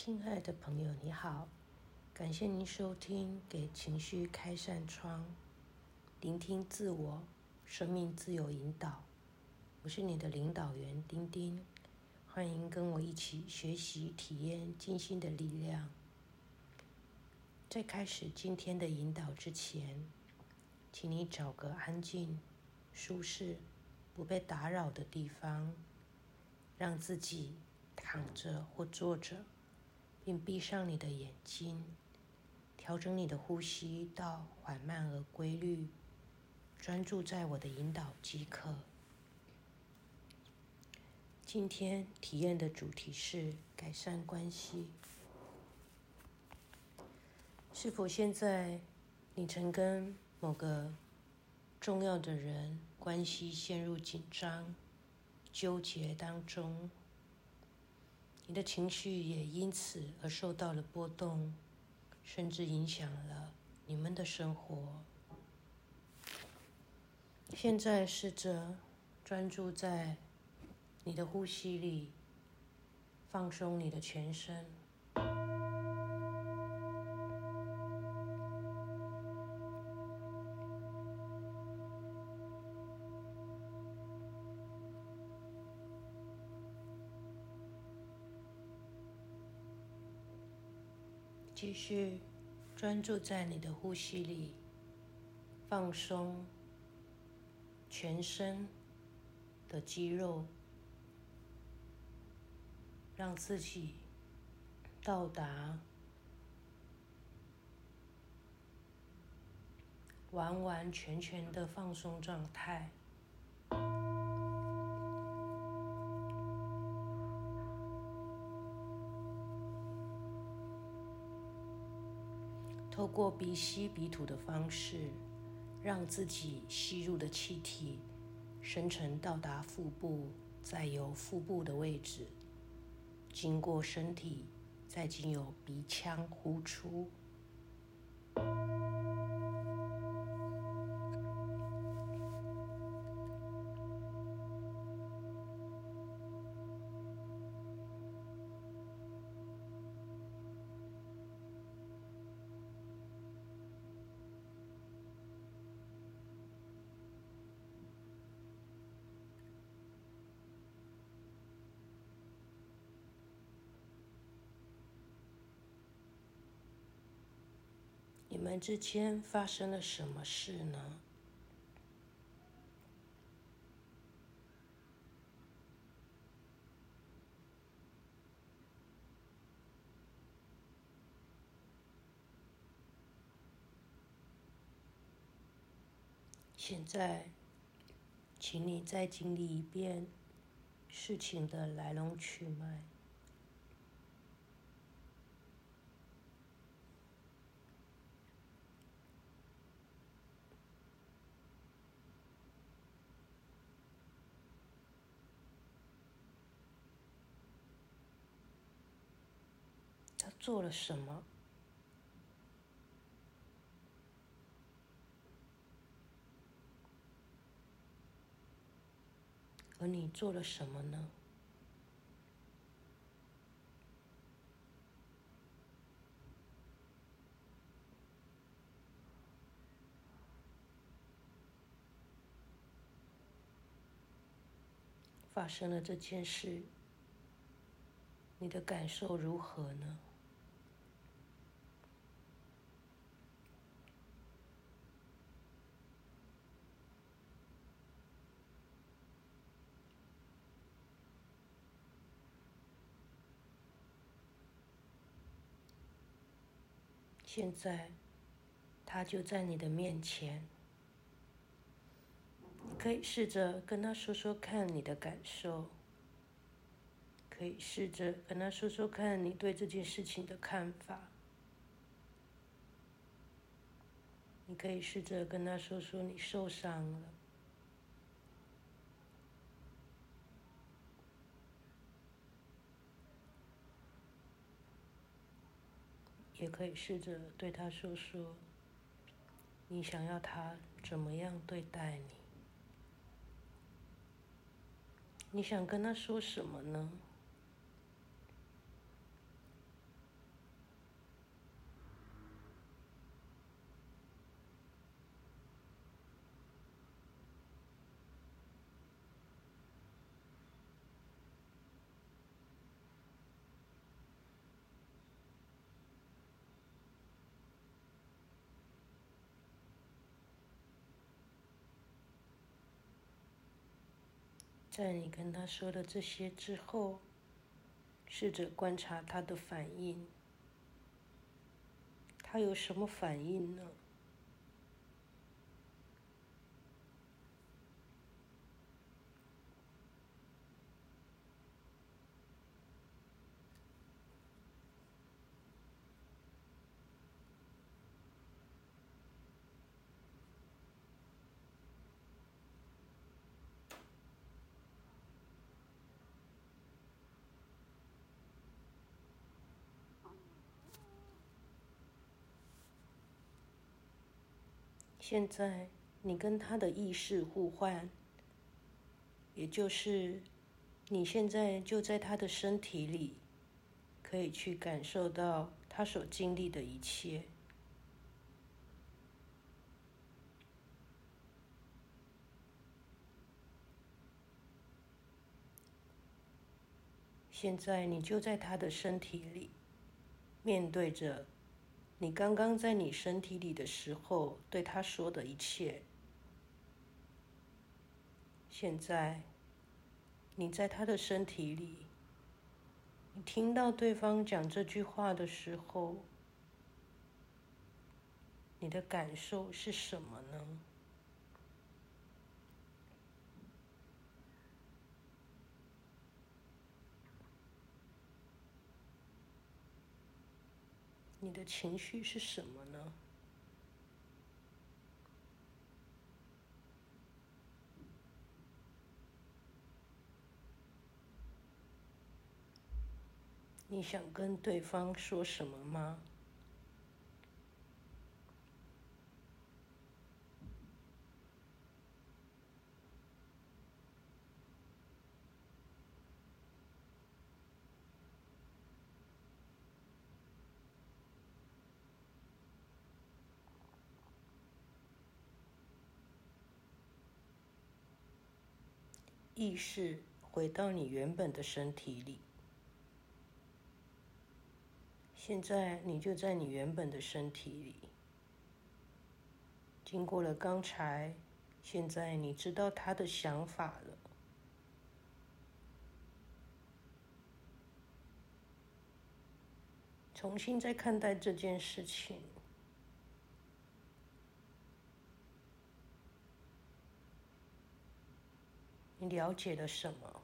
亲爱的朋友，你好，感谢您收听《给情绪开扇窗》，聆听自我，生命自由引导。我是你的领导员丁丁，欢迎跟我一起学习、体验静心的力量。在开始今天的引导之前，请你找个安静、舒适、不被打扰的地方，让自己躺着或坐着。并闭上你的眼睛，调整你的呼吸到缓慢而规律，专注在我的引导即可。今天体验的主题是改善关系。是否现在你曾跟某个重要的人关系陷入紧张、纠结当中？你的情绪也因此而受到了波动，甚至影响了你们的生活。现在试着专注在你的呼吸里，放松你的全身。继续专注在你的呼吸里，放松全身的肌肉，让自己到达完完全全的放松状态。透过鼻吸鼻吐的方式，让自己吸入的气体生成到达腹部，再由腹部的位置经过身体，再经由鼻腔呼出。们之间发生了什么事呢？现在，请你再经历一遍事情的来龙去脉。做了什么？而你做了什么呢？发生了这件事，你的感受如何呢？现在，他就在你的面前，可以试着跟他说说看你的感受，可以试着跟他说说看你对这件事情的看法，你可以试着跟他说说你受伤了。也可以试着对他说说，你想要他怎么样对待你？你想跟他说什么呢？在你跟他说了这些之后，试着观察他的反应，他有什么反应呢？现在你跟他的意识互换，也就是你现在就在他的身体里，可以去感受到他所经历的一切。现在你就在他的身体里，面对着。你刚刚在你身体里的时候，对他说的一切，现在你在他的身体里，你听到对方讲这句话的时候，你的感受是什么呢？你的情绪是什么呢？你想跟对方说什么吗？意识回到你原本的身体里。现在你就在你原本的身体里。经过了刚才，现在你知道他的想法了。重新再看待这件事情。了解了什么？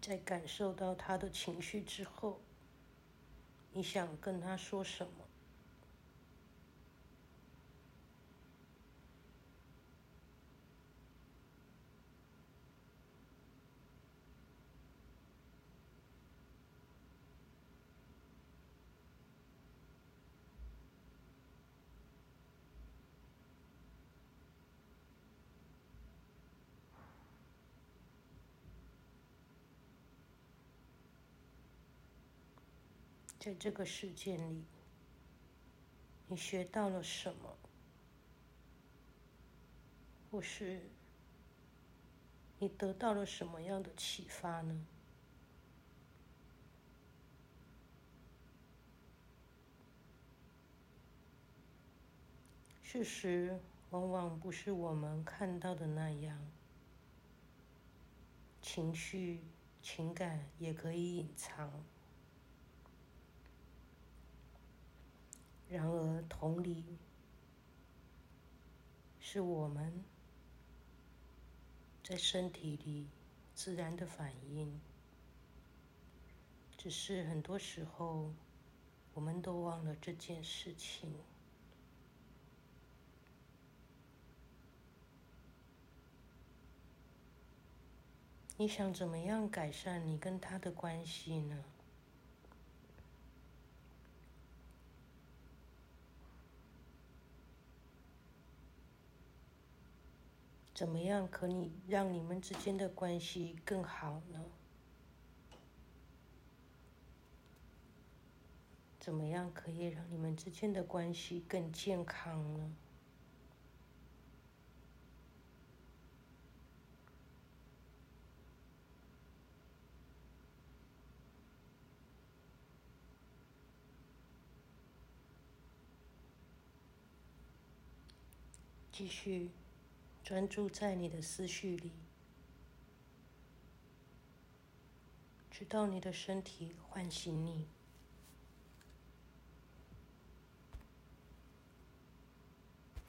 在感受到他的情绪之后，你想跟他说什么？在这个事件里，你学到了什么？或是你得到了什么样的启发呢？事实往往不是我们看到的那样，情绪、情感也可以隐藏。然而，同理，是我们在身体里自然的反应。只是很多时候，我们都忘了这件事情。你想怎么样改善你跟他的关系呢？怎么样可以让你们之间的关系更好呢？怎么样可以让你们之间的关系更健康呢？继续。专注在你的思绪里，直到你的身体唤醒你。